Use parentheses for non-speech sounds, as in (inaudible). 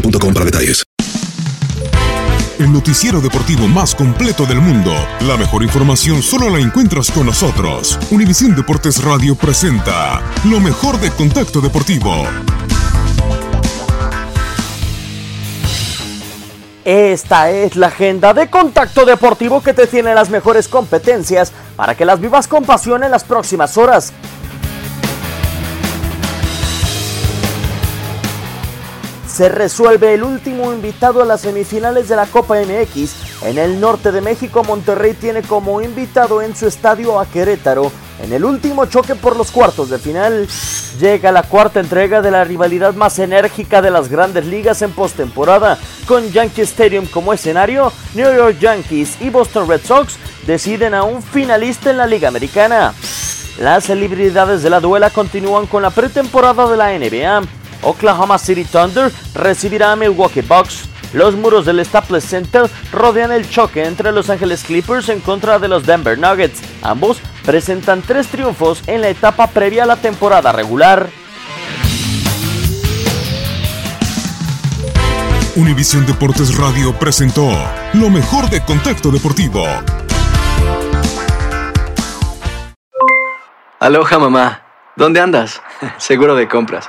para detalles. El noticiero deportivo más completo del mundo. La mejor información solo la encuentras con nosotros. Univisión Deportes Radio presenta lo mejor de Contacto Deportivo. Esta es la agenda de Contacto Deportivo que te tiene las mejores competencias para que las vivas con pasión en las próximas horas. Se resuelve el último invitado a las semifinales de la Copa MX. En el norte de México, Monterrey tiene como invitado en su estadio a Querétaro. En el último choque por los cuartos de final, llega la cuarta entrega de la rivalidad más enérgica de las grandes ligas en postemporada. Con Yankee Stadium como escenario, New York Yankees y Boston Red Sox deciden a un finalista en la Liga Americana. Las celebridades de la duela continúan con la pretemporada de la NBA. Oklahoma City Thunder recibirá a Milwaukee Bucks. Los muros del Staples Center rodean el choque entre Los Angeles Clippers en contra de los Denver Nuggets. Ambos presentan tres triunfos en la etapa previa a la temporada regular. Univisión Deportes Radio presentó lo mejor de Contacto Deportivo. Aloha mamá. ¿Dónde andas? (laughs) Seguro de compras.